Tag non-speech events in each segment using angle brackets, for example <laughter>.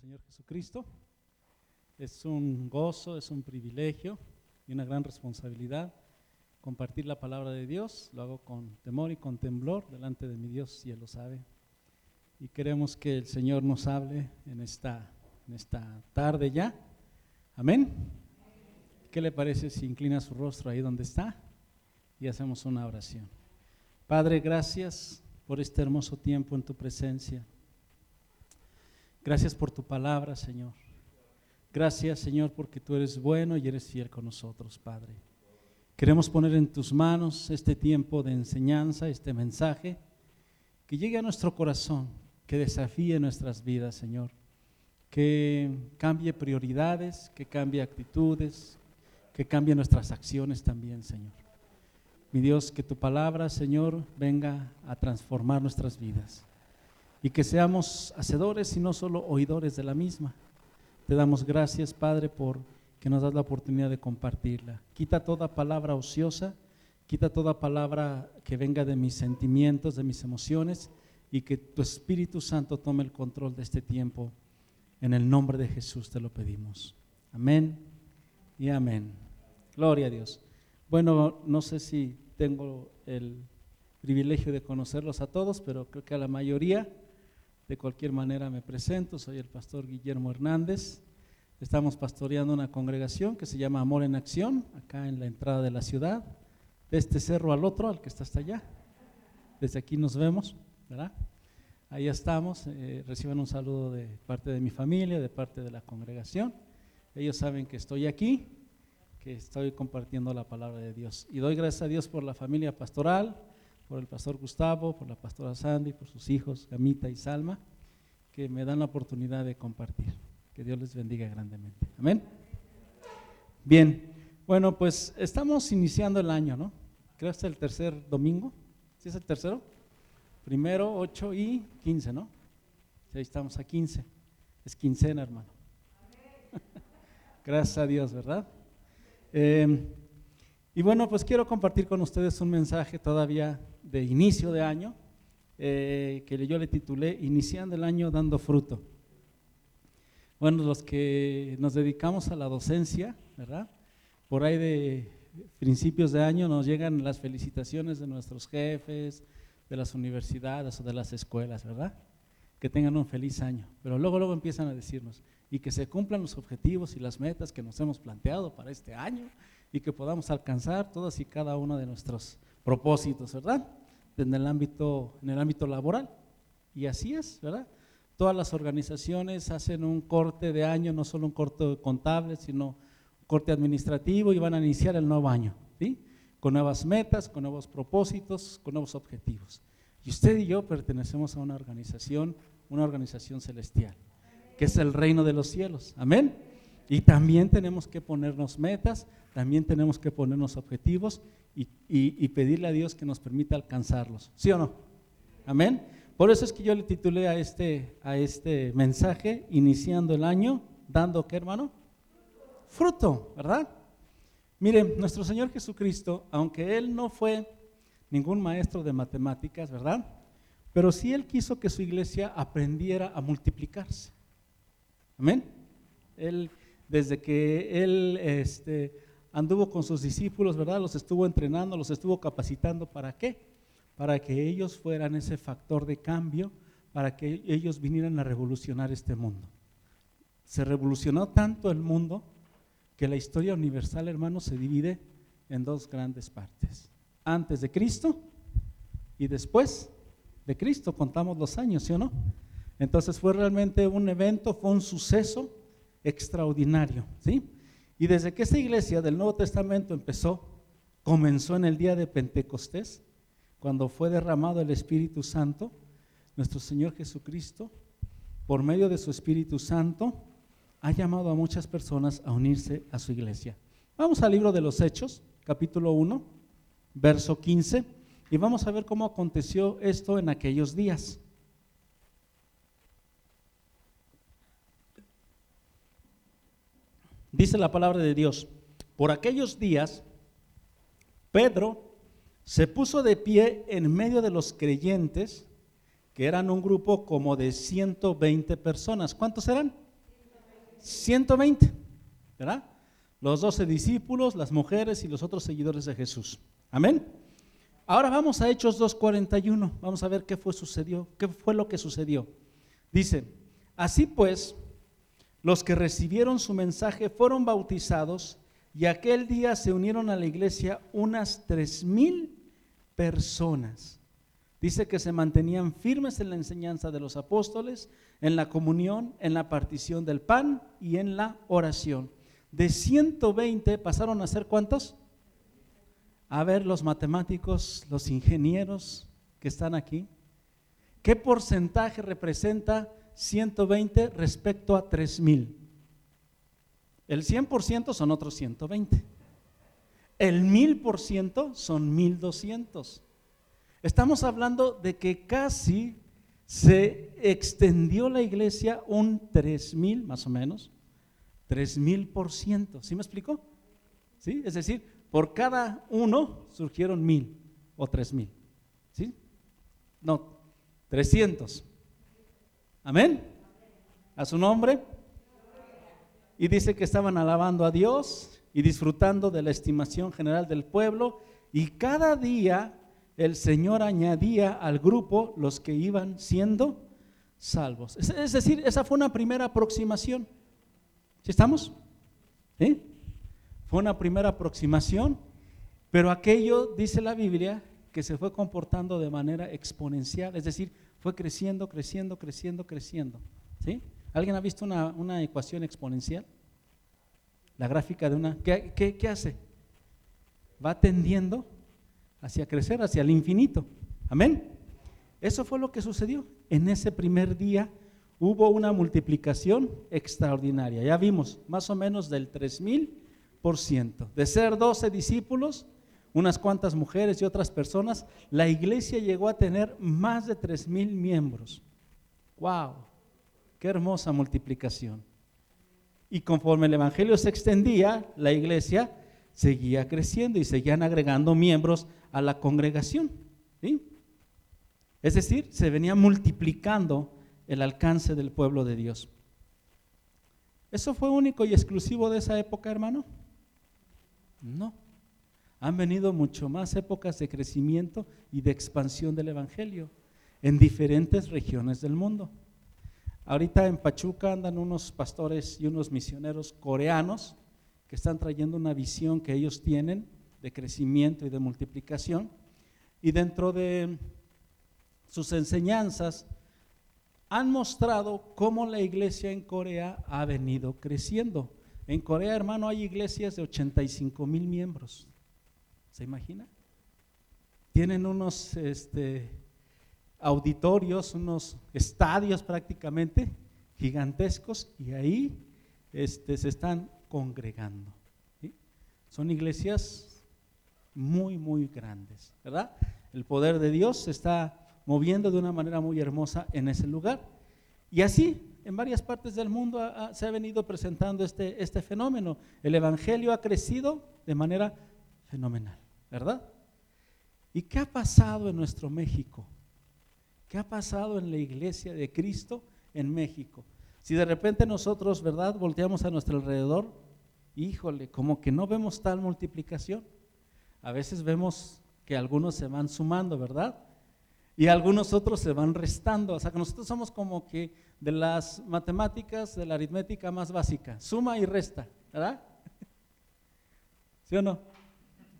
Señor Jesucristo. Es un gozo, es un privilegio y una gran responsabilidad compartir la palabra de Dios. Lo hago con temor y con temblor delante de mi Dios, y Él lo sabe. Y queremos que el Señor nos hable en esta, en esta tarde ya. Amén. ¿Qué le parece si inclina su rostro ahí donde está y hacemos una oración? Padre, gracias por este hermoso tiempo en tu presencia. Gracias por tu palabra, Señor. Gracias, Señor, porque tú eres bueno y eres fiel con nosotros, Padre. Queremos poner en tus manos este tiempo de enseñanza, este mensaje, que llegue a nuestro corazón, que desafíe nuestras vidas, Señor. Que cambie prioridades, que cambie actitudes, que cambie nuestras acciones también, Señor. Mi Dios, que tu palabra, Señor, venga a transformar nuestras vidas y que seamos hacedores y no solo oidores de la misma. Te damos gracias, Padre, por que nos das la oportunidad de compartirla. Quita toda palabra ociosa, quita toda palabra que venga de mis sentimientos, de mis emociones, y que tu Espíritu Santo tome el control de este tiempo. En el nombre de Jesús te lo pedimos. Amén y amén. Gloria a Dios. Bueno, no sé si tengo el privilegio de conocerlos a todos, pero creo que a la mayoría. De cualquier manera me presento, soy el pastor Guillermo Hernández. Estamos pastoreando una congregación que se llama Amor en Acción, acá en la entrada de la ciudad, de este cerro al otro, al que está hasta allá. Desde aquí nos vemos, ¿verdad? Ahí estamos, eh, reciban un saludo de parte de mi familia, de parte de la congregación. Ellos saben que estoy aquí, que estoy compartiendo la palabra de Dios. Y doy gracias a Dios por la familia pastoral, por el pastor Gustavo, por la pastora Sandy, por sus hijos, Gamita y Salma, que me dan la oportunidad de compartir. Que Dios les bendiga grandemente. Amén. Bien, bueno, pues estamos iniciando el año, ¿no? Creo que es el tercer domingo. ¿Sí es el tercero? Primero, 8 y 15, ¿no? Sí, ahí estamos a 15. Es quincena, hermano. <laughs> Gracias a Dios, ¿verdad? Eh, y bueno, pues quiero compartir con ustedes un mensaje todavía de inicio de año, eh, que yo le titulé Iniciando el año dando fruto. Bueno, los que nos dedicamos a la docencia, ¿verdad? Por ahí de principios de año nos llegan las felicitaciones de nuestros jefes, de las universidades o de las escuelas, ¿verdad? Que tengan un feliz año. Pero luego, luego empiezan a decirnos, y que se cumplan los objetivos y las metas que nos hemos planteado para este año y que podamos alcanzar todas y cada uno de nuestros propósitos, ¿verdad? En el ámbito, en el ámbito laboral. Y así es, ¿verdad? Todas las organizaciones hacen un corte de año, no solo un corte contable, sino un corte administrativo y van a iniciar el nuevo año, ¿sí? Con nuevas metas, con nuevos propósitos, con nuevos objetivos. Y usted y yo pertenecemos a una organización, una organización celestial, que es el reino de los cielos. Amén. Y también tenemos que ponernos metas, también tenemos que ponernos objetivos y, pedirle a Dios que nos permita alcanzarlos. ¿Sí o no? Amén. Por eso es que yo le titulé a este, a este mensaje, iniciando el año, dando qué hermano? Fruto, ¿verdad? Miren, nuestro Señor Jesucristo, aunque Él no fue ningún maestro de matemáticas, ¿verdad? Pero sí Él quiso que su iglesia aprendiera a multiplicarse. Amén. Él desde que él este, anduvo con sus discípulos, ¿verdad? Los estuvo entrenando, los estuvo capacitando. ¿Para qué? Para que ellos fueran ese factor de cambio, para que ellos vinieran a revolucionar este mundo. Se revolucionó tanto el mundo que la historia universal, hermanos, se divide en dos grandes partes. Antes de Cristo y después de Cristo, contamos los años, ¿sí o no? Entonces fue realmente un evento, fue un suceso extraordinario, ¿sí? Y desde que esta iglesia del Nuevo Testamento empezó, comenzó en el día de Pentecostés, cuando fue derramado el Espíritu Santo, nuestro Señor Jesucristo, por medio de su Espíritu Santo, ha llamado a muchas personas a unirse a su iglesia. Vamos al libro de los Hechos, capítulo 1, verso 15, y vamos a ver cómo aconteció esto en aquellos días. Dice la palabra de Dios, por aquellos días, Pedro se puso de pie en medio de los creyentes, que eran un grupo como de 120 personas. ¿Cuántos eran? 120, ¿verdad? Los doce discípulos, las mujeres y los otros seguidores de Jesús. Amén. Ahora vamos a Hechos 2.41. Vamos a ver qué fue, sucedió, qué fue lo que sucedió. Dice, así pues, los que recibieron su mensaje fueron bautizados y aquel día se unieron a la iglesia unas tres mil personas. Dice que se mantenían firmes en la enseñanza de los apóstoles, en la comunión, en la partición del pan y en la oración. De 120 pasaron a ser cuántos? A ver los matemáticos, los ingenieros que están aquí. ¿Qué porcentaje representa 120 respecto a 3000. El 100% son otros 120. El 1000% son 1200. Estamos hablando de que casi se extendió la iglesia un 3000 más o menos. 3000%. ¿Sí me explicó? ¿Sí? Es decir, por cada uno surgieron mil o tres mil. ¿Sí? No, 300. Amén. A su nombre. Y dice que estaban alabando a Dios y disfrutando de la estimación general del pueblo. Y cada día el Señor añadía al grupo los que iban siendo salvos. Es, decir, esa fue una primera aproximación. ¿Sí estamos? ¿Sí? Fue una primera aproximación, pero aquello, dice la Biblia, que se fue comportando de manera exponencial, es decir, fue creciendo, creciendo, creciendo, creciendo. ¿sí? ¿Alguien ha visto una, ecuación exponencial? La gráfica de una... ¿qué, ¿qué, hace? Va tendiendo hacia crecer, hacia el infinito. Amén. Eso fue lo que sucedió. En ese primer día hubo una multiplicación extraordinaria. Ya vimos, más o menos del 3000%. De ser 12 discípulos, unas cuantas mujeres y otras personas, la iglesia llegó a tener más de tres mil miembros. ¡Wow! ¡Qué hermosa multiplicación! Y conforme el Evangelio se extendía, la iglesia seguía creciendo y seguían agregando miembros a la congregación. Es decir, se venía multiplicando el alcance del pueblo de Dios. ¿Eso fue único y exclusivo de esa época, hermano? No han venido mucho más épocas de crecimiento y de expansión del Evangelio en diferentes regiones del mundo. Ahorita en Pachuca andan unos pastores y unos misioneros coreanos que están trayendo una visión que ellos tienen de crecimiento y de multiplicación. Y dentro de sus enseñanzas han mostrado cómo la iglesia en Corea ha venido creciendo. En Corea, hermano, hay iglesias de 85 mil miembros. ¿Se imagina? Tienen unos este, auditorios, unos estadios prácticamente gigantescos y ahí este, se están congregando. Son iglesias muy, muy grandes, ¿verdad? El poder de Dios se está moviendo de una manera muy hermosa en ese lugar. Y así, en varias partes del mundo se ha venido presentando este, este fenómeno. El Evangelio ha crecido de manera fenomenal. ¿Verdad? ¿Y qué ha pasado en nuestro México? ¿Qué ha pasado en la iglesia de Cristo en México? Si de repente nosotros, ¿verdad?, volteamos a nuestro alrededor, híjole, como que no vemos tal multiplicación. A veces vemos que algunos se van sumando, ¿verdad? Y algunos otros se van restando. O sea, que nosotros somos como que de las matemáticas, de la aritmética más básica, suma y resta, ¿verdad? <laughs> ¿Sí o no?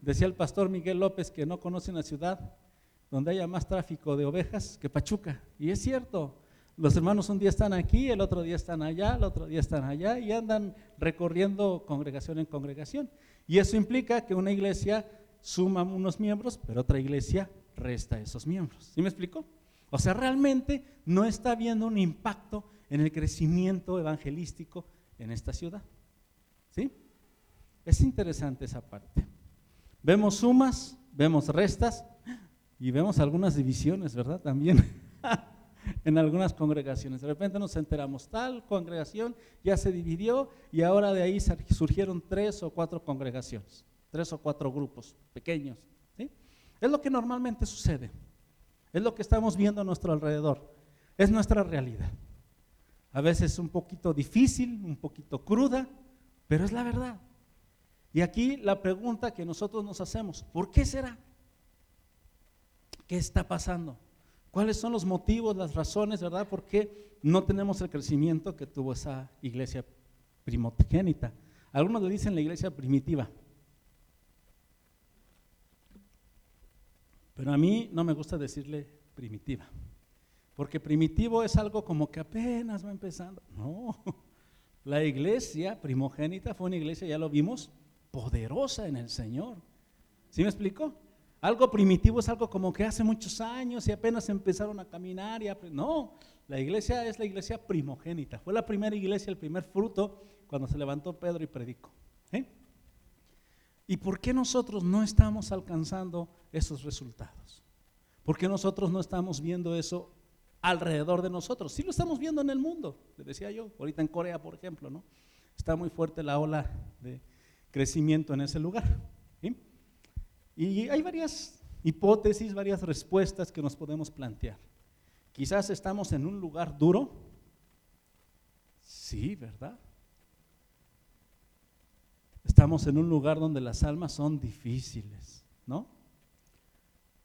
Decía el pastor Miguel López que no conoce una ciudad donde haya más tráfico de ovejas que Pachuca. Y es cierto, los hermanos un día están aquí, el otro día están allá, el otro día están allá y andan recorriendo congregación en congregación. Y eso implica que una iglesia suma unos miembros, pero otra iglesia resta esos miembros. ¿Sí me explico? O sea, realmente no está habiendo un impacto en el crecimiento evangelístico en esta ciudad. ¿Sí? Es interesante esa parte. Vemos sumas, vemos restas y vemos algunas divisiones, ¿verdad? También <laughs> en algunas congregaciones. De repente nos enteramos, tal congregación ya se dividió y ahora de ahí surgieron tres o cuatro congregaciones, tres o cuatro grupos pequeños. Es lo que normalmente sucede, es lo que estamos viendo a nuestro alrededor, es nuestra realidad. a veces un poquito difícil, un poquito cruda, pero es la verdad. Y aquí la pregunta que nosotros nos hacemos, ¿por qué será? ¿Qué está pasando? ¿Cuáles son los motivos, las razones, verdad? ¿Por qué no tenemos el crecimiento que tuvo esa iglesia primogénita? Algunos le dicen la iglesia primitiva. Pero a mí no me gusta decirle primitiva. Porque primitivo es algo como que apenas va empezando. No, <laughs> la iglesia primogénita fue una iglesia, ya lo vimos, poderosa en el Señor. ¿Sí me explico? Algo primitivo es algo como que hace muchos años y apenas empezaron a caminar. Y No, la iglesia es la iglesia primogénita. Fue la primera iglesia, el primer fruto cuando se levantó Pedro y predicó. ¿eh? ¿Y por qué nosotros no estamos alcanzando esos resultados? ¿Por qué nosotros no estamos viendo eso alrededor de nosotros? Sí lo estamos viendo en el mundo, le decía yo, ahorita en Corea, por ejemplo, ¿no? Está muy fuerte la ola de crecimiento en ese lugar. Y hay varias hipótesis, varias respuestas que nos podemos plantear. Quizás estamos en un lugar duro. Sí, ¿verdad? Estamos en un lugar donde las almas son difíciles, ¿no?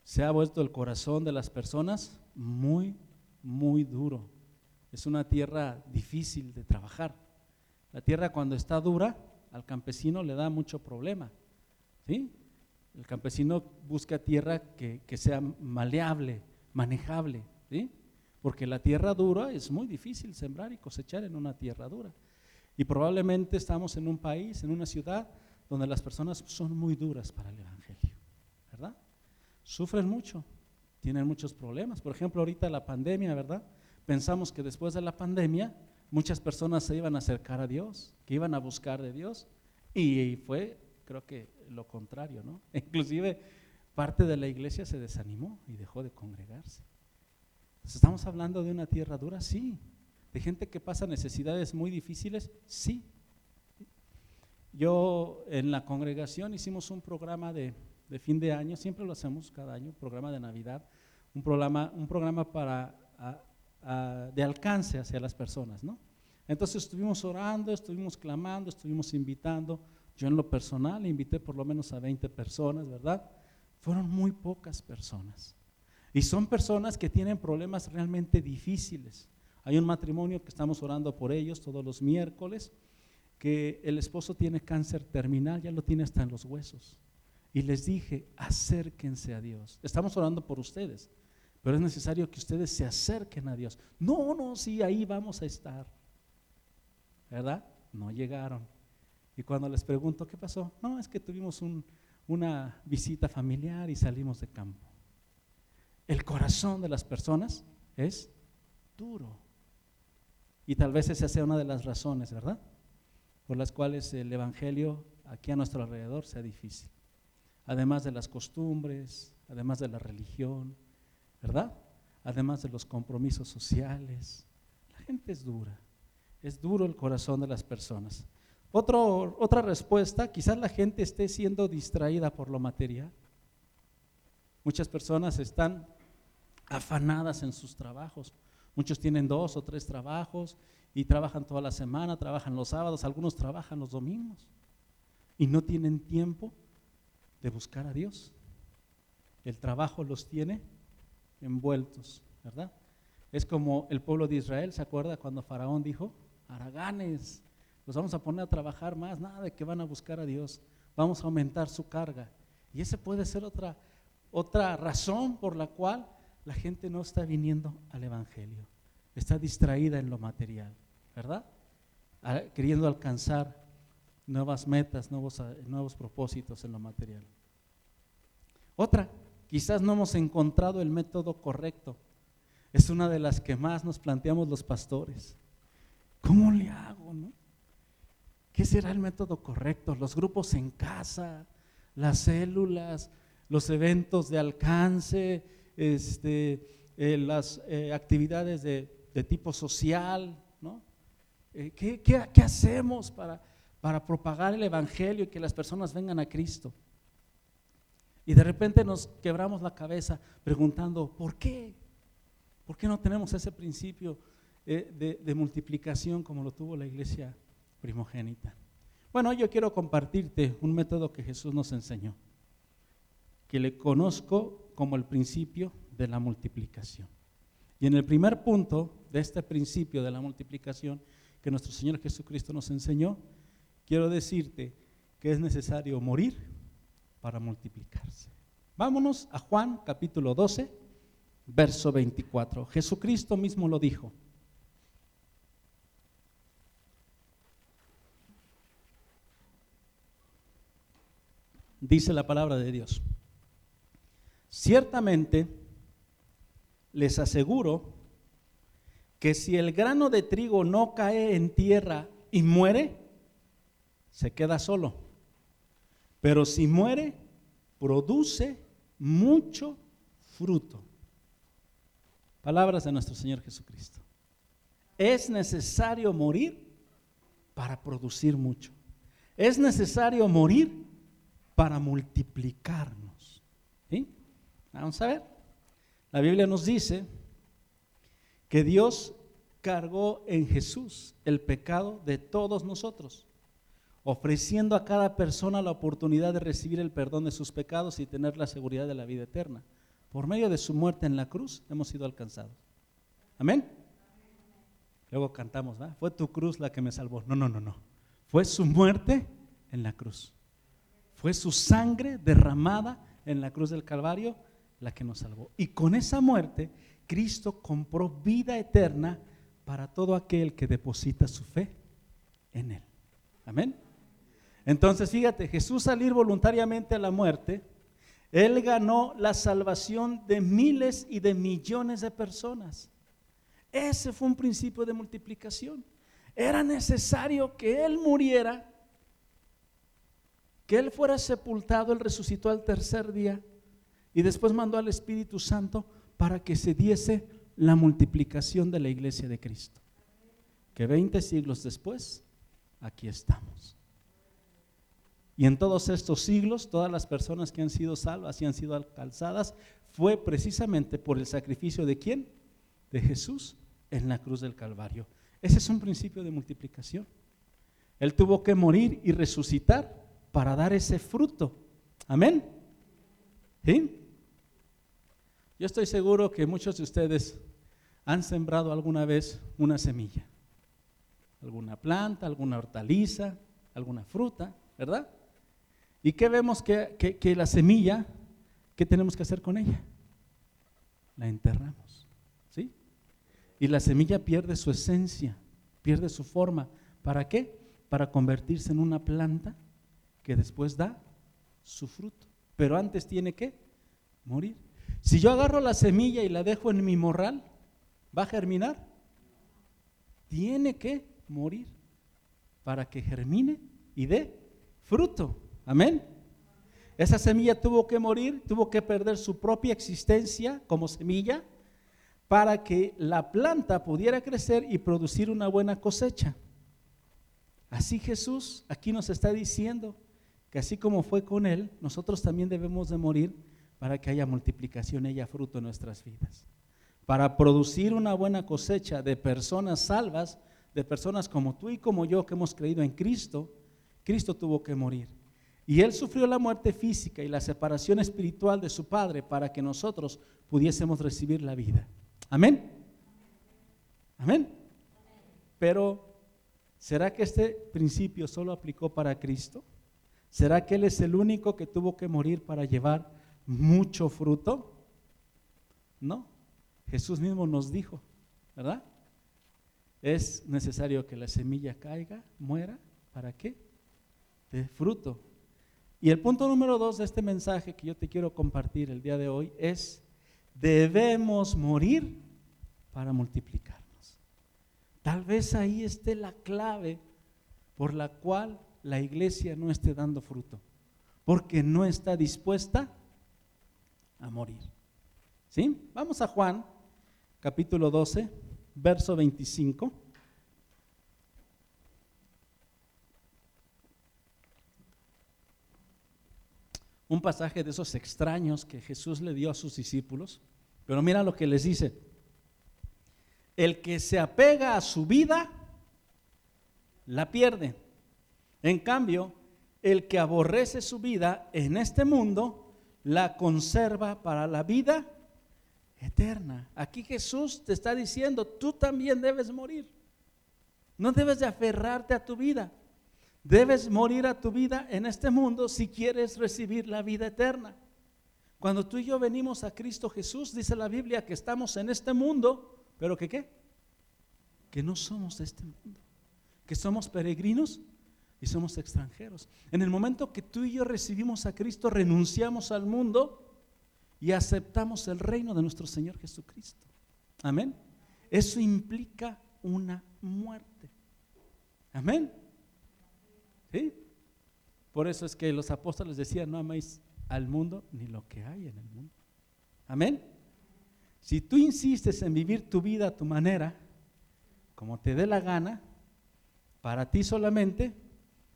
Se ha vuelto el corazón de las personas muy, muy duro. Es una tierra difícil de trabajar. La tierra cuando está dura, al campesino le da mucho problema. ¿sí? El campesino busca tierra que, sea maleable, manejable, ¿sí? porque la tierra dura es muy difícil sembrar y cosechar en una tierra dura. Y probablemente estamos en un país, en una ciudad, donde las personas son muy duras para el Evangelio, ¿verdad? Sufren mucho, tienen muchos problemas. Por ejemplo, ahorita la pandemia, ¿verdad? Pensamos que después de la pandemia muchas personas se iban a acercar a Dios, que iban a buscar de Dios. Y fue, creo que lo contrario, ¿no? <laughs> Inclusive parte de la iglesia se desanimó y dejó de congregarse. ¿Estamos hablando de una tierra dura? Sí. ¿De gente que pasa necesidades muy difíciles? Sí. Yo en la congregación hicimos un programa de, fin de año, siempre lo hacemos cada año, un programa de Navidad, un programa, un programa para de alcance hacia las personas, ¿no? Entonces estuvimos orando, estuvimos clamando, estuvimos invitando. Yo en lo personal invité por lo menos a 20 personas, ¿verdad? Fueron muy pocas personas. Y son personas que tienen problemas realmente difíciles. Hay un matrimonio que estamos orando por ellos todos los miércoles, que el esposo tiene cáncer terminal, ya lo tiene hasta en los huesos. Y les dije, acérquense a Dios. Estamos orando por ustedes. Pero es necesario que ustedes se acerquen a Dios. No, no, sí, ahí vamos a estar. ¿Verdad? No llegaron. Y cuando les pregunto, ¿qué pasó? No, es que tuvimos una visita familiar y salimos de campo. El corazón de las personas es duro. Y tal vez esa sea una de las razones, ¿verdad? Por las cuales el Evangelio aquí a nuestro alrededor sea difícil. Además de las costumbres, además de la religión, ¿verdad? Además de los compromisos sociales. La gente es dura, es duro el corazón de las personas. otra respuesta, quizás la gente esté siendo distraída por lo material. Muchas personas están afanadas en sus trabajos. Muchos tienen dos o tres trabajos y trabajan toda la semana, trabajan los sábados, algunos trabajan los domingos y no tienen tiempo de buscar a Dios. El trabajo los tiene envueltos, ¿verdad? Es como el pueblo de Israel, ¿se acuerda cuando Faraón dijo, Araganes, los vamos a poner a trabajar más, nada de que van a buscar a Dios, vamos a aumentar su carga. Y esa puede ser otra, otra razón por la cual la gente no está viniendo al Evangelio, está distraída en lo material, ¿verdad? queriendo alcanzar nuevas metas, nuevos, nuevos propósitos en lo material. Otra, Quizás no hemos encontrado el método correcto. Es una de las que más nos planteamos los pastores. ¿Cómo le hago? No? ¿Qué será el método correcto? Los grupos en casa, las células, los eventos de alcance, este, eh, las eh, actividades de, tipo social, ¿no? Eh, ¿qué, qué, hacemos para, para propagar el Evangelio y que las personas vengan a Cristo? Y de repente nos quebramos la cabeza preguntando, ¿por qué? ¿Por qué no tenemos ese principio eh, de, multiplicación como lo tuvo la iglesia primogénita. Bueno, yo quiero compartirte un método que Jesús nos enseñó, que le conozco como el principio de la multiplicación. Y en el primer punto de este principio de la multiplicación que nuestro Señor Jesucristo nos enseñó, quiero decirte que es necesario morir para multiplicarse. Vámonos a Juan capítulo 12, verso 24. Jesucristo mismo lo dijo. Dice la palabra de Dios. Ciertamente les aseguro que si el grano de trigo no cae en tierra y muere, se queda solo. Pero si muere, produce mucho fruto. Palabras de nuestro Señor Jesucristo. Es necesario morir para producir mucho. Es necesario morir para multiplicarnos. Vamos a ver. La Biblia nos dice que Dios cargó en Jesús el pecado de todos nosotros, ofreciendo a cada persona la oportunidad de recibir el perdón de sus pecados y tener la seguridad de la vida eterna. Por medio de su muerte en la cruz hemos sido alcanzados. Amén. Luego cantamos. Fue tu cruz la que me salvó. No, no, no, no. Fue su muerte en la cruz. Fue su sangre derramada en la cruz del Calvario la que nos salvó. Y con esa muerte, Cristo compró vida eterna para todo aquel que deposita su fe en Él. Amén. Entonces, fíjate, Jesús salir voluntariamente a la muerte, Él ganó la salvación de miles y de millones de personas. Ese fue un principio de multiplicación. Era necesario que Él muriera, que Él fuera sepultado, Él resucitó al tercer día y después mandó al Espíritu Santo para que se diese la multiplicación de la iglesia de Cristo. Que 20 siglos después, aquí estamos. Y en todos estos siglos, todas las personas que han sido salvas y han sido alcanzadas, fue precisamente por el sacrificio de quién? De Jesús en la cruz del Calvario. Ese es un principio de multiplicación. Él tuvo que morir y resucitar para dar ese fruto. Amén. ¿Sí? Yo estoy seguro que muchos de ustedes han sembrado alguna vez una semilla, alguna planta, alguna hortaliza, alguna fruta, ¿verdad? ¿Y qué vemos que, que la semilla, qué tenemos que hacer con ella? La enterramos, ¿sí? Y la semilla pierde su esencia, pierde su forma. ¿Para qué? Para convertirse en una planta que después da su fruto. Pero antes tiene que morir. Si yo agarro la semilla y la dejo en mi morral, ¿va a germinar? Tiene que morir para que germine y dé fruto. Amén. Esa semilla tuvo que morir, tuvo que perder su propia existencia como semilla para que la planta pudiera crecer y producir una buena cosecha. Así Jesús aquí nos está diciendo que así como fue con Él, nosotros también debemos de morir para que haya multiplicación haya fruto en nuestras vidas. Para producir una buena cosecha de personas salvas, de personas como tú y como yo que hemos creído en Cristo, Cristo tuvo que morir. Y Él sufrió la muerte física y la separación espiritual de su Padre para que nosotros pudiésemos recibir la vida. Amén. Amén. Pero, ¿será que este principio solo aplicó para Cristo? ¿Será que Él es el único que tuvo que morir para llevar mucho fruto? No, Jesús mismo nos dijo, ¿verdad? Es necesario que la semilla caiga, muera, ¿para qué? De fruto. Y el punto número dos de este mensaje que yo te quiero compartir el día de hoy es, debemos morir para multiplicarnos. Tal vez ahí esté la clave por la cual la iglesia no esté dando fruto, porque no está dispuesta a morir. ¿Sí? Vamos a Juan, capítulo 12, verso 25. Un pasaje de esos extraños que Jesús le dio a sus discípulos. Pero mira lo que les dice. el que se apega a su vida, la pierde. En cambio, el que aborrece su vida en este mundo, la conserva para la vida eterna. Aquí Jesús te está diciendo, tú también debes morir. No debes de aferrarte a tu vida. Debes morir a tu vida en este mundo si quieres recibir la vida eterna. Cuando tú y yo venimos a Cristo Jesús, dice la Biblia que estamos en este mundo, pero que qué? Que no somos de este mundo, que somos peregrinos y somos extranjeros. En el momento que tú y yo recibimos a Cristo, renunciamos al mundo y aceptamos el reino de nuestro Señor Jesucristo. Amén. Eso implica una muerte. Amén. ¿Sí? Por eso es que los apóstoles decían, no améis al mundo ni lo que hay en el mundo. Amén. Si tú insistes en vivir tu vida a tu manera, como te dé la gana, para ti solamente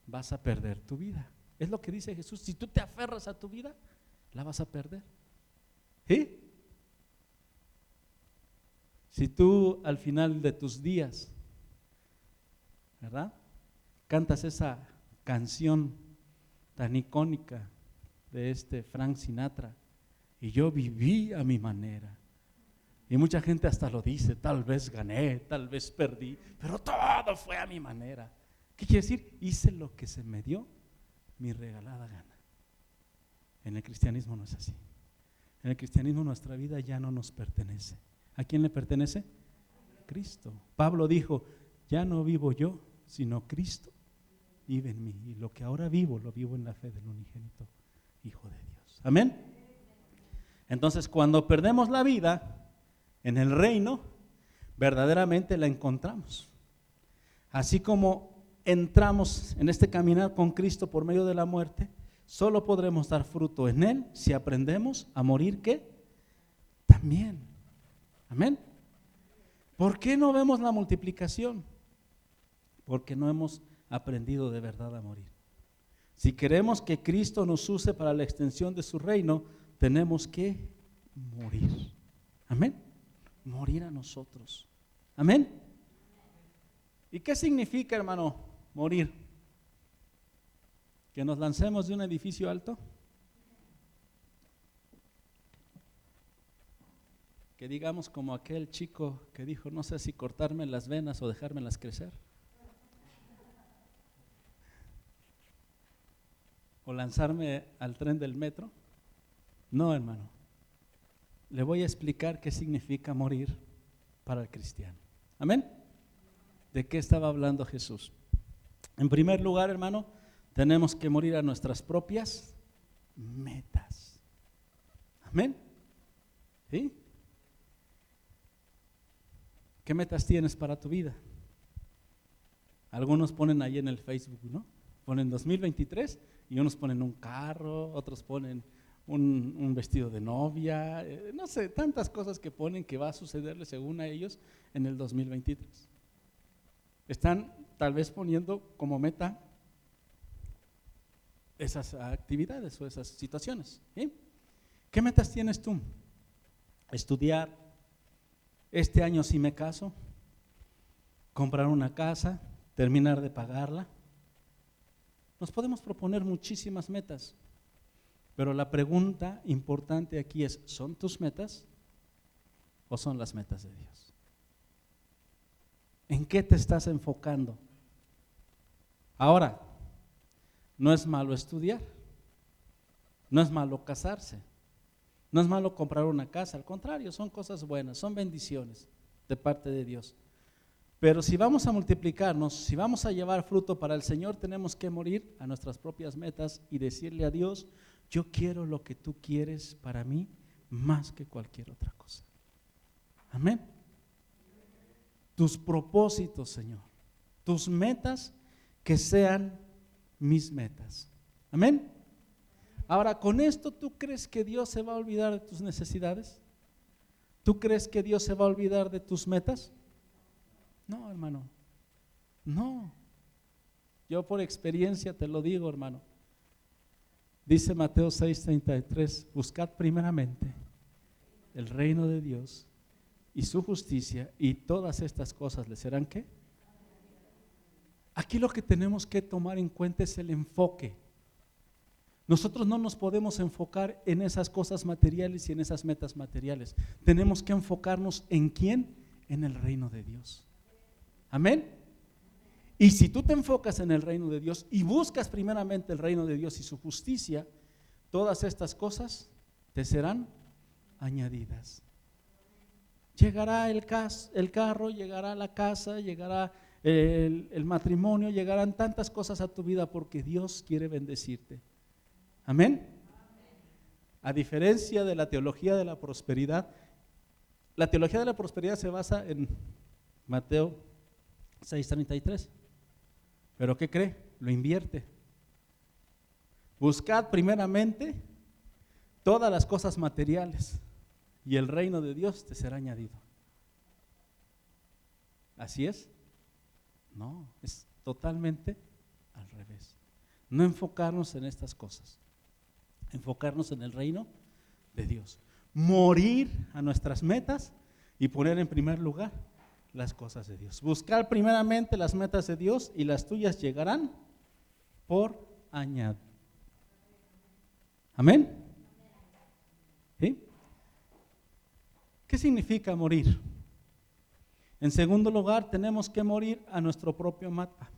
vas a perder tu vida. Es lo que dice Jesús. Si tú te aferras a tu vida, la vas a perder. ¿Sí? Si tú al final de tus días, ¿verdad? Cantas esa canción tan icónica de este Frank Sinatra, y yo viví a mi manera. Y mucha gente hasta lo dice, tal vez gané, tal vez perdí, pero todo fue a mi manera. ¿Qué quiere decir? Hice lo que se me dio mi regalada gana. En el cristianismo no es así. En el cristianismo nuestra vida ya no nos pertenece. ¿A quién le pertenece? Cristo. Pablo dijo, ya no vivo yo, sino Cristo vive en mí. Y lo que ahora vivo, lo vivo en la fe del unigénito Hijo de Dios. Amén. Entonces, cuando perdemos la vida en el reino, verdaderamente la encontramos. Así como entramos en este caminar con Cristo por medio de la muerte, solo podremos dar fruto en Él si aprendemos a morir ¿qué? También. Amén. ¿Por qué no vemos la multiplicación? Porque no hemos aprendido de verdad a morir. Si queremos que Cristo nos use para la extensión de su reino, tenemos que morir. Amén. Morir a nosotros. Amén. ¿Y qué significa, hermano, morir? ¿Que nos lancemos de un edificio alto? Que digamos como aquel chico que dijo, no sé si cortarme las venas o dejármelas crecer. O lanzarme al tren del metro. No, hermano. Le voy a explicar qué significa morir para el cristiano. Amén. ¿De qué estaba hablando Jesús? En primer lugar, hermano, tenemos que morir a nuestras propias metas. Amén. ¿Sí? ¿Qué metas tienes para tu vida? Algunos ponen ahí en el Facebook, ¿no? Ponen 2023 y unos ponen un carro, otros ponen un, vestido de novia, eh, no sé, tantas cosas que ponen que va a sucederle según a ellos en el 2023. Están tal vez poniendo como meta esas actividades o esas situaciones. ¿Qué metas tienes tú? Estudiar, este año si me caso, comprar una casa, terminar de pagarla, nos podemos proponer muchísimas metas, pero la pregunta importante aquí es, ¿son tus metas o son las metas de Dios? ¿En qué te estás enfocando? Ahora, no es malo estudiar, no es malo casarse, no es malo comprar una casa, al contrario, son cosas buenas, son bendiciones de parte de Dios. Pero si vamos a multiplicarnos, si vamos a llevar fruto para el Señor, tenemos que morir a nuestras propias metas y decirle a Dios, yo quiero lo que tú quieres para mí más que cualquier otra cosa. Amén. Tus propósitos, Señor. Tus metas que sean mis metas. Amén. Ahora, con esto, ¿tú crees que Dios se va a olvidar de tus necesidades? ¿Tú crees que Dios se va a olvidar de tus metas? No, hermano. No. Yo por experiencia te lo digo, hermano. Dice Mateo 6:33, buscad primeramente el reino de Dios y su justicia y todas estas cosas le serán qué? Aquí lo que tenemos que tomar en cuenta es el enfoque. Nosotros no nos podemos enfocar en esas cosas materiales y en esas metas materiales. Tenemos que enfocarnos en quién? En el reino de Dios. Amén. Y si tú te enfocas en el reino de Dios y buscas primeramente el reino de Dios y su justicia, todas estas cosas te serán añadidas. Llegará el, el carro, llegará la casa, llegará el, el matrimonio, llegarán tantas cosas a tu vida porque Dios quiere bendecirte. Amén. A diferencia de la teología de la prosperidad, la teología de la prosperidad se basa en Mateo 6:33. Pero ¿qué cree? Lo invierte. Buscad primeramente todas las cosas materiales y el reino de Dios te será añadido. ¿Así es? No, es totalmente al revés. No enfocarnos en estas cosas, enfocarnos en el reino de Dios. Morir a nuestras metas y poner en primer lugar las cosas de Dios. Buscar primeramente las metas de Dios y las tuyas llegarán por añadido. Amén. ¿Sí? ¿Qué significa morir? En segundo lugar, tenemos que morir a nuestro propio mapa.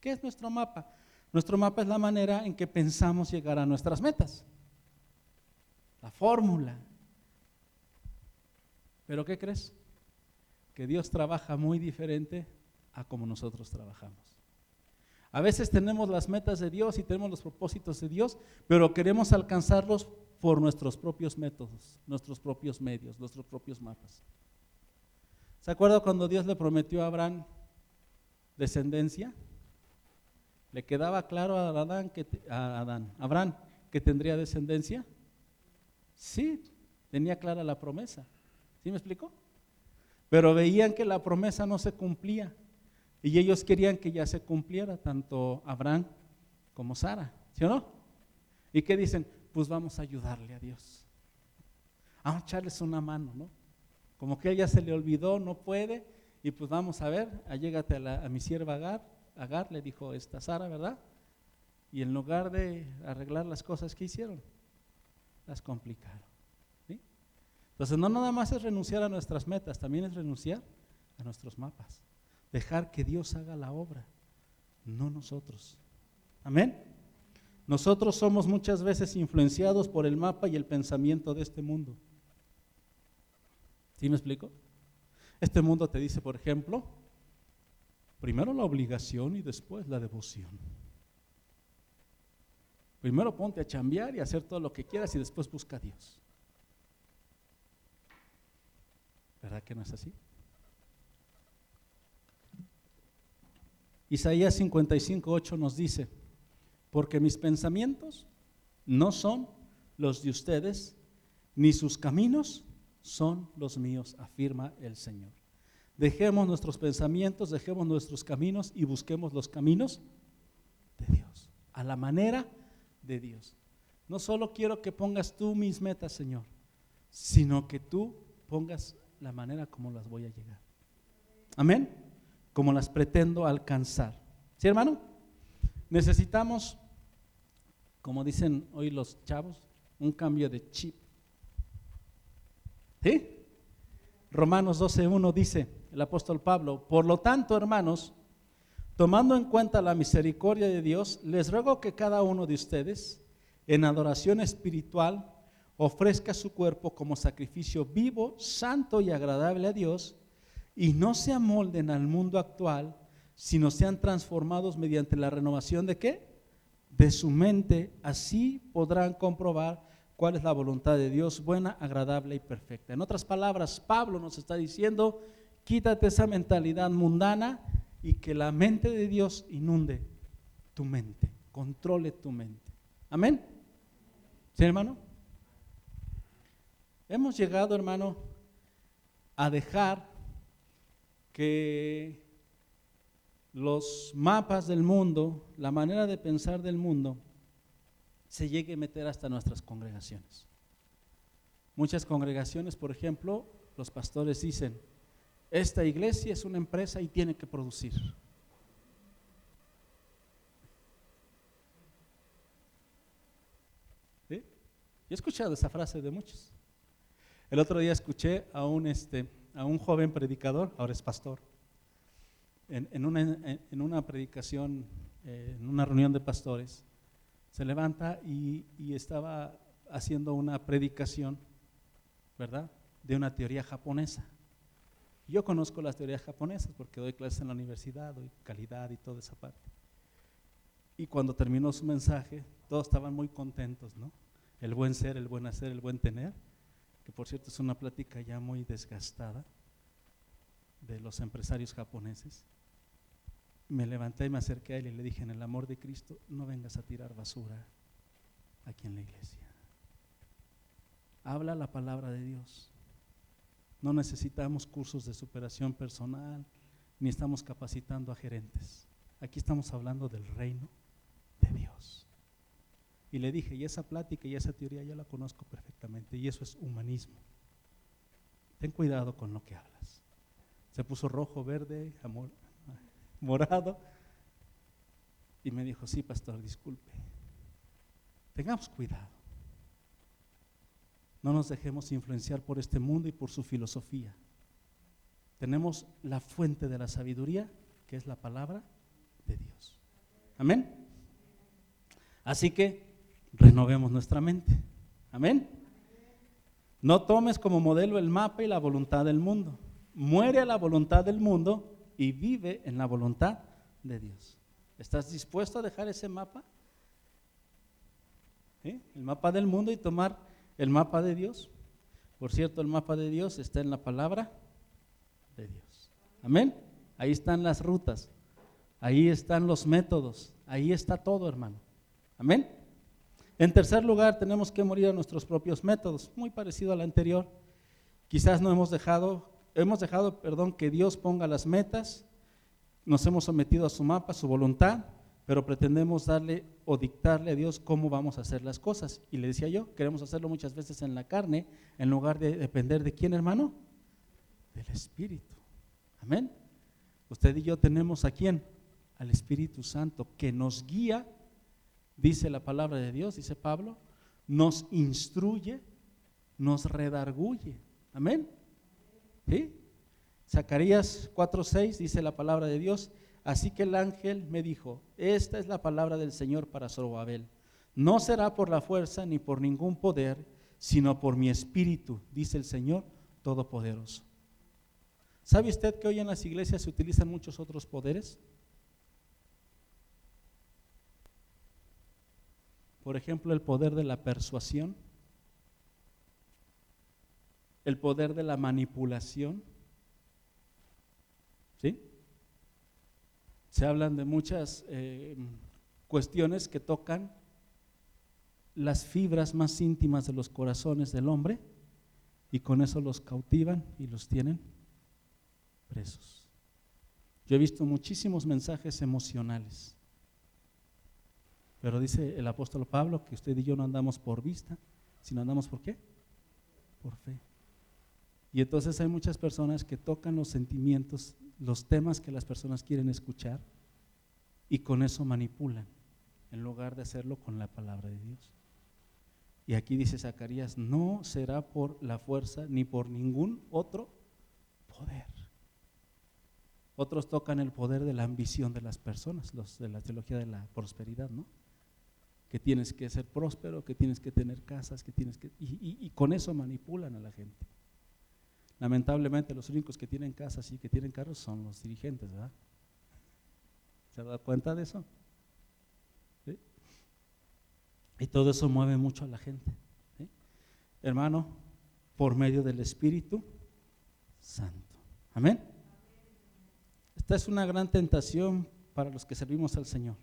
¿Qué es nuestro mapa? Nuestro mapa es la manera en que pensamos llegar a nuestras metas. La fórmula. ¿Pero qué crees? Que Dios trabaja muy diferente a como nosotros trabajamos. A veces tenemos las metas de Dios y tenemos los propósitos de Dios, pero queremos alcanzarlos por nuestros propios métodos, nuestros propios medios, nuestros propios mapas. ¿Se acuerda cuando Dios le prometió a Abraham descendencia? ¿Le quedaba claro a Adán que a Adán, Abraham que tendría descendencia? Sí, tenía clara la promesa. ¿Sí me explico? Pero veían que la promesa no se cumplía y ellos querían que ya se cumpliera, tanto Abraham como Sara, ¿sí o no? ¿Y qué dicen? Pues vamos a ayudarle a Dios. Vamos a echarles una mano, ¿no? Como que ella se le olvidó, no puede, y pues vamos a ver, allégate a, a mi sierva Agar, Agar le dijo esta Sara, ¿verdad? Y en lugar de arreglar las cosas que hicieron, las complicaron. Entonces no nada más es renunciar a nuestras metas, también es renunciar a nuestros mapas. Dejar que Dios haga la obra, no nosotros. Amén. Nosotros somos muchas veces influenciados por el mapa y el pensamiento de este mundo. ¿Sí me explico? Este mundo te dice, por ejemplo, primero la obligación y después la devoción. Primero ponte a chambear y hacer todo lo que quieras y después busca a Dios. ¿Verdad que no es así? Isaías 55, nos dice, porque mis pensamientos no son los de ustedes, ni sus caminos son los míos, afirma el Señor. Dejemos nuestros pensamientos, dejemos nuestros caminos y busquemos los caminos de Dios, a la manera de Dios. No solo quiero que pongas tú mis metas, Señor, sino que tú pongas la manera como las voy a llegar. Amén. Como las pretendo alcanzar. ¿Sí, hermano? Necesitamos, como dicen hoy los chavos, un cambio de chip. ¿Sí? Romanos 12.1 dice el apóstol Pablo, por lo tanto, hermanos, tomando en cuenta la misericordia de Dios, les ruego que cada uno de ustedes, en adoración espiritual, ofrezca su cuerpo como sacrificio vivo, santo y agradable a Dios, y no se amolden al mundo actual, sino sean transformados mediante la renovación de qué? De su mente, así podrán comprobar cuál es la voluntad de Dios, buena, agradable y perfecta. En otras palabras, Pablo nos está diciendo, quítate esa mentalidad mundana y que la mente de Dios inunde tu mente, controle tu mente. Amén. ¿Sí, hermano? Hemos llegado, hermano, a dejar que los mapas del mundo, la manera de pensar del mundo, se llegue a meter hasta nuestras congregaciones. Muchas congregaciones, por ejemplo, los pastores dicen, esta iglesia es una empresa y tiene que producir. ¿Sí? he escuchado esa frase de muchos. El otro día escuché a un, este, a un joven predicador, ahora es pastor, en, una, predicación, eh, en una reunión de pastores, se levanta y, y estaba haciendo una predicación, ¿verdad? De una teoría japonesa. Yo conozco las teorías japonesas porque doy clases en la universidad, doy calidad y toda esa parte. Y cuando terminó su mensaje, todos estaban muy contentos, ¿no? El buen ser, el buen hacer, el buen tener, que por cierto es una plática ya muy desgastada de los empresarios japoneses. Me levanté y me acerqué a él y le dije, en el amor de Cristo, no vengas a tirar basura aquí en la iglesia. Habla la palabra de Dios. No necesitamos cursos de superación personal, ni estamos capacitando a gerentes. Aquí estamos hablando del reino. Y le dije, y esa plática y esa teoría ya la conozco perfectamente, y eso es humanismo. Ten cuidado con lo que hablas. Se puso rojo, verde, amor, <laughs> morado, y me dijo, sí, pastor, disculpe. Tengamos cuidado. No nos dejemos influenciar por este mundo y por su filosofía. Tenemos la fuente de la sabiduría, que es la palabra de Dios. Amén. Así que renovemos nuestra mente. Amén. No tomes como modelo el mapa y la voluntad del mundo. Muere a la voluntad del mundo y vive en la voluntad de Dios. ¿Estás dispuesto a dejar ese mapa? El mapa del mundo y tomar el mapa de Dios. Por cierto, el mapa de Dios está en la palabra de Dios. Amén. Ahí están las rutas, ahí están los métodos, ahí está todo, hermano. Amén. En tercer lugar, tenemos que morir a nuestros propios métodos, muy parecido al anterior. Quizás no hemos dejado, hemos dejado, perdón, que Dios ponga las metas, nos hemos sometido a su mapa, a su voluntad, pero pretendemos darle o dictarle a Dios cómo vamos a hacer las cosas. Y le decía yo, queremos hacerlo muchas veces en la carne, en lugar de depender de quién, hermano? Del Espíritu. Amén. Usted y yo tenemos a quién? Al Espíritu Santo, que nos guía, dice la palabra de Dios, dice Pablo, nos instruye, nos redarguye. Amén. ¿Sí? Zacarías 4:6 dice la palabra de Dios, Así que el ángel me dijo, esta es la palabra del Señor para Zorobabel. No será por la fuerza ni por ningún poder, sino por mi espíritu, dice el Señor Todopoderoso. ¿Sabe usted que hoy en las iglesias se utilizan muchos otros poderes? Por ejemplo, el poder de la persuasión, el poder de la manipulación, ¿sí? se hablan de muchas eh, cuestiones que tocan las fibras más íntimas de los corazones del hombre y con eso los cautivan y los tienen presos. Yo he visto muchísimos mensajes emocionales, pero dice el apóstol Pablo que usted y yo no andamos por vista, sino andamos por qué? Por fe. Y entonces hay muchas personas que tocan los sentimientos los temas que las personas quieren escuchar y con eso manipulan, en lugar de hacerlo con la palabra de Dios. Y aquí dice Zacarías, no será por la fuerza ni por ningún otro poder. Otros tocan el poder de la ambición de las personas, los de la teología de la prosperidad, ¿no? Que tienes que ser próspero, que tienes que tener casas, que tienes que... y con eso manipulan a la gente. Lamentablemente los únicos que tienen casas y que tienen carros son los dirigentes, ¿verdad? ¿Se da cuenta de eso? Y todo eso mueve mucho a la gente. Hermano, por medio del Espíritu Santo. Amén. Esta es una gran tentación para los que servimos al Señor.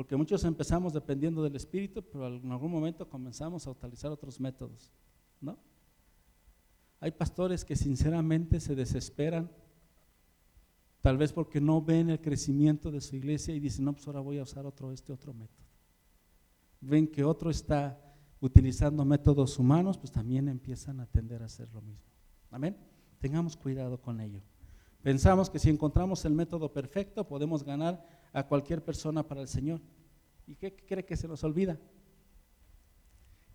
Porque muchos empezamos dependiendo del Espíritu, pero en algún momento comenzamos a utilizar otros métodos. ¿No? Hay pastores que sinceramente se desesperan, tal vez porque no ven el crecimiento de su iglesia y dicen, no, pues ahora voy a usar otro, este otro método. Ven que otro está utilizando métodos humanos, pues también empiezan a tender a hacer lo mismo. Amén. Tengamos cuidado con ello. Pensamos que si encontramos el método perfecto podemos ganar a cualquier persona para el Señor. ¿Y qué cree que se nos olvida?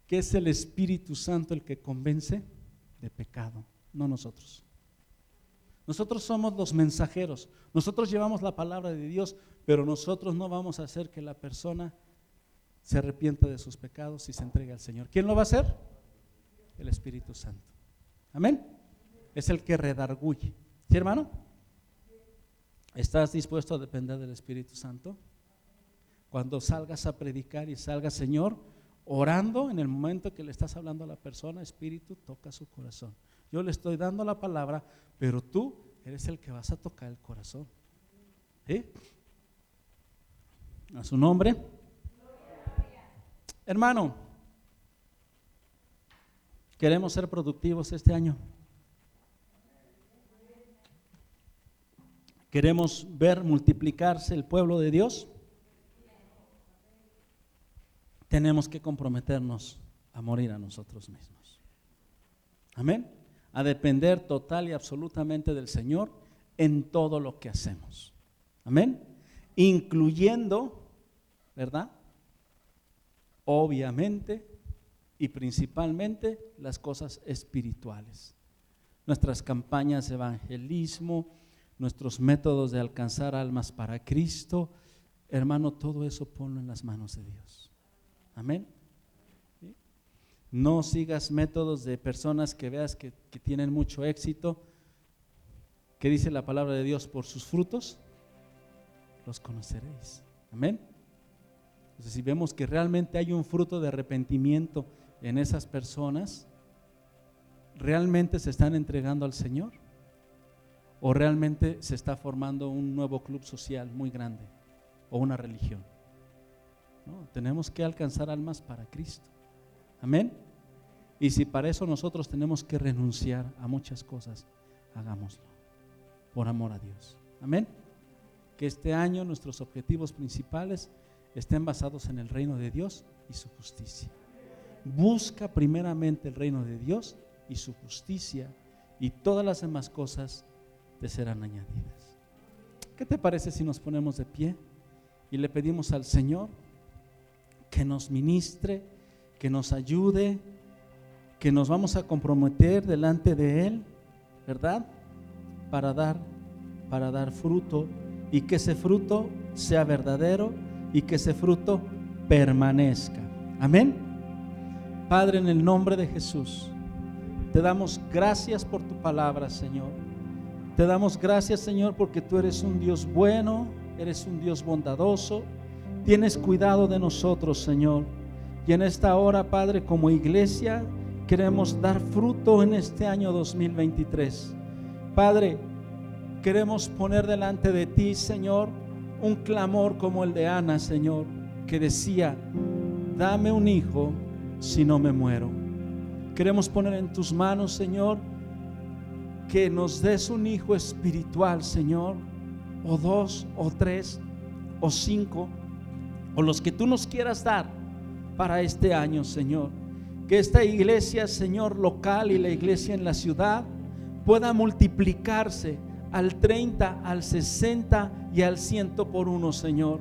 Que es el Espíritu Santo el que convence de pecado, no nosotros. Nosotros somos los mensajeros, nosotros llevamos la palabra de Dios, pero nosotros no vamos a hacer que la persona se arrepienta de sus pecados y se entregue al Señor. ¿Quién lo va a hacer? El Espíritu Santo. Amén. Es el que redarguye. ¿Sí, hermano? ¿Estás dispuesto a depender del Espíritu Santo? Cuando salgas a predicar y salgas, Señor, orando en el momento que le estás hablando a la persona, Espíritu, toca su corazón. Yo le estoy dando la palabra, pero tú eres el que vas a tocar el corazón. A su nombre. Hermano, ¿queremos ser productivos este año? ¿Queremos ver multiplicarse el pueblo de Dios? Tenemos que comprometernos a morir a nosotros mismos. Amén a depender total y absolutamente del Señor en todo lo que hacemos. Amén. Incluyendo, ¿verdad? Obviamente y principalmente las cosas espirituales. Nuestras campañas de evangelismo, nuestros métodos de alcanzar almas para Cristo. Hermano, todo eso ponlo en las manos de Dios. Amén. No sigas métodos de personas que veas que, tienen mucho éxito. ¿Qué dice la palabra de Dios? Por sus frutos los conoceréis. Amén. Entonces, si vemos que realmente hay un fruto de arrepentimiento en esas personas, ¿realmente se están entregando al Señor? ¿O realmente se está formando un nuevo club social muy grande o una religión? No, tenemos que alcanzar almas para Cristo. Amén. Y si para eso nosotros tenemos que renunciar a muchas cosas, hagámoslo por amor a Dios. Amén. Que este año nuestros objetivos principales estén basados en el reino de Dios y su justicia. Busca primeramente el reino de Dios y su justicia y todas las demás cosas serán añadidas. ¿Qué te parece si nos ponemos de pie y le pedimos al Señor que nos ministre, que nos ayude? que nos vamos a comprometer delante de Él, ¿verdad? Para dar, para dar fruto y que ese fruto sea verdadero y que ese fruto permanezca. Amén. Padre, en el nombre de Jesús, te damos gracias por tu palabra, Señor. Te damos gracias, Señor, porque tú eres un Dios bueno, eres un Dios bondadoso, tienes cuidado de nosotros, Señor. Y en esta hora, Padre, como iglesia, queremos dar fruto en este año 2023. Padre, queremos poner delante de ti, Señor, un clamor como el de Ana, Señor, que decía, dame un hijo si no me muero. Queremos poner en tus manos, Señor, que nos des un hijo espiritual, Señor, o dos, o tres, o cinco, o los que tú nos quieras dar para este año, Señor que esta iglesia, Señor, local y la iglesia en la ciudad pueda multiplicarse al 30, al 60 y al 100 por uno, Señor.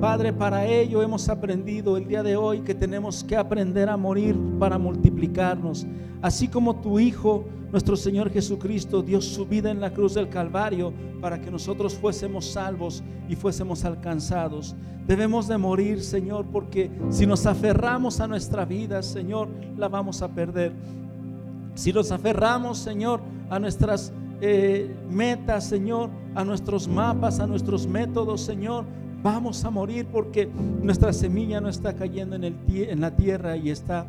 Padre, para ello hemos aprendido el día de hoy que tenemos que aprender a morir para multiplicarnos. Así como tu Hijo, nuestro Señor Jesucristo, dio su vida en la cruz del Calvario para que nosotros fuésemos salvos y fuésemos alcanzados. Debemos de morir, Señor, porque si nos aferramos a nuestra vida, Señor, la vamos a perder. Si nos aferramos, Señor, a nuestras eh, metas, Señor, a nuestros mapas, a nuestros métodos, Señor, vamos a morir porque nuestra semilla no está cayendo en, el, en la tierra y está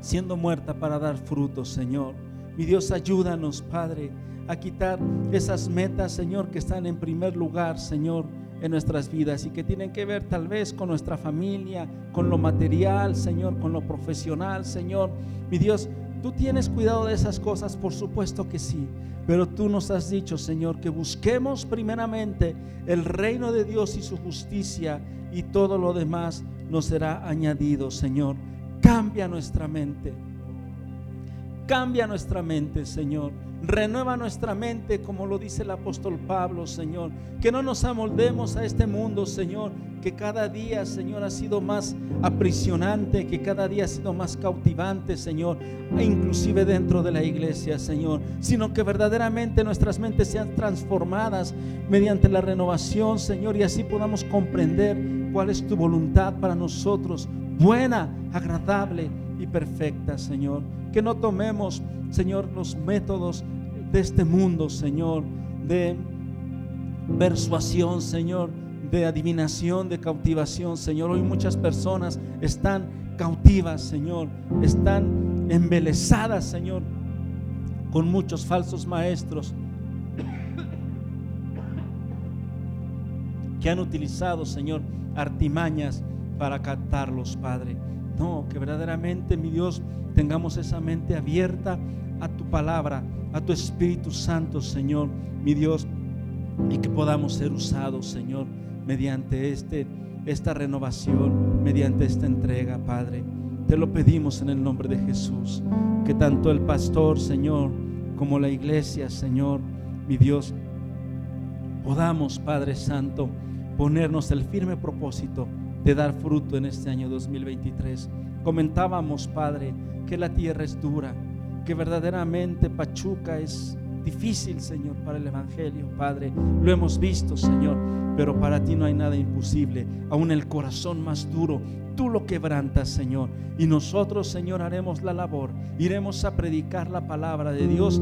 siendo muerta para dar frutos, Señor. Mi Dios, ayúdanos, Padre, a quitar esas metas, Señor, que están en primer lugar, Señor, en nuestras vidas y que tienen que ver tal vez con nuestra familia, con lo material, Señor, con lo profesional, Señor. Mi Dios, tú tienes cuidado de esas cosas, por supuesto que sí. Pero tú nos has dicho, Señor, que busquemos primeramente el reino de Dios y su justicia y todo lo demás nos será añadido, Señor. Cambia nuestra mente. Cambia nuestra mente, Señor. Renueva nuestra mente, como lo dice el apóstol Pablo, Señor. Que no nos amoldemos a este mundo, Señor. Que cada día, Señor, ha sido más aprisionante, que cada día ha sido más cautivante, Señor. E inclusive dentro de la iglesia, Señor. Sino que verdaderamente nuestras mentes sean transformadas mediante la renovación, Señor. Y así podamos comprender cuál es tu voluntad para nosotros. Buena, agradable y perfecta, Señor. Que no tomemos, Señor, los métodos de este mundo, Señor, de persuasión, Señor, de adivinación, de cautivación, Señor. Hoy muchas personas están cautivas, Señor, están embelesadas, Señor, con muchos falsos maestros que han utilizado, Señor, artimañas para captarlos, Padre. No, que verdaderamente, mi Dios, tengamos esa mente abierta a tu palabra, a tu Espíritu Santo, Señor, mi Dios, y que podamos ser usados, Señor, mediante este, esta renovación, mediante esta entrega, Padre. Te lo pedimos en el nombre de Jesús, que tanto el pastor, Señor, como la iglesia, Señor, mi Dios, podamos, Padre Santo, ponernos el firme propósito de dar fruto en este año 2023. Comentábamos, Padre, que la tierra es dura, que verdaderamente Pachuca es difícil, Señor, para el Evangelio, Padre. Lo hemos visto, Señor, pero para ti no hay nada imposible. Aún el corazón más duro, tú lo quebrantas, Señor. Y nosotros, Señor, haremos la labor. Iremos a predicar la palabra de Dios,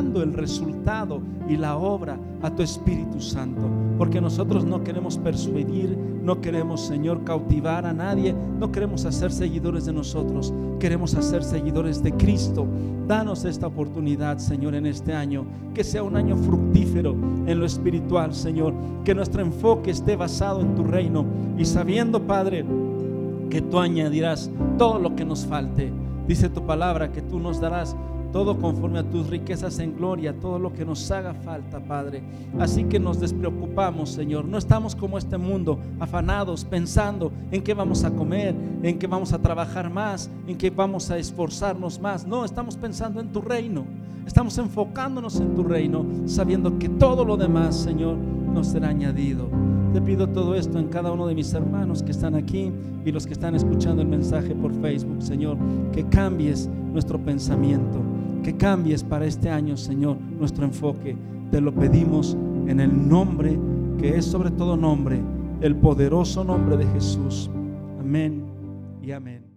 dejando el resultado y la obra a tu Espíritu Santo. Porque nosotros no queremos persuadir, no queremos, Señor, cautivar a nadie, no queremos hacer seguidores de nosotros, queremos hacer seguidores de Cristo. Danos esta oportunidad, Señor, en este año, que sea un año fructífero en lo espiritual, Señor, que nuestro enfoque esté basado en tu reino y sabiendo, Padre, que tú añadirás todo lo que nos falte. Dice tu palabra que tú nos darás todo conforme a tus riquezas en gloria, todo lo que nos haga falta, Padre. Así que nos despreocupamos, Señor. No estamos como este mundo, afanados, pensando en qué vamos a comer, en qué vamos a trabajar más, en qué vamos a esforzarnos más. No, estamos pensando en tu reino. Estamos enfocándonos en tu reino, sabiendo que todo lo demás, Señor, nos será añadido. Te pido todo esto en cada uno de mis hermanos que están aquí y los que están escuchando el mensaje por Facebook, Señor, que cambies nuestro pensamiento, que cambies para este año, Señor, nuestro enfoque. Te lo pedimos en el nombre que es sobre todo nombre, el poderoso nombre de Jesús. Amén y amén.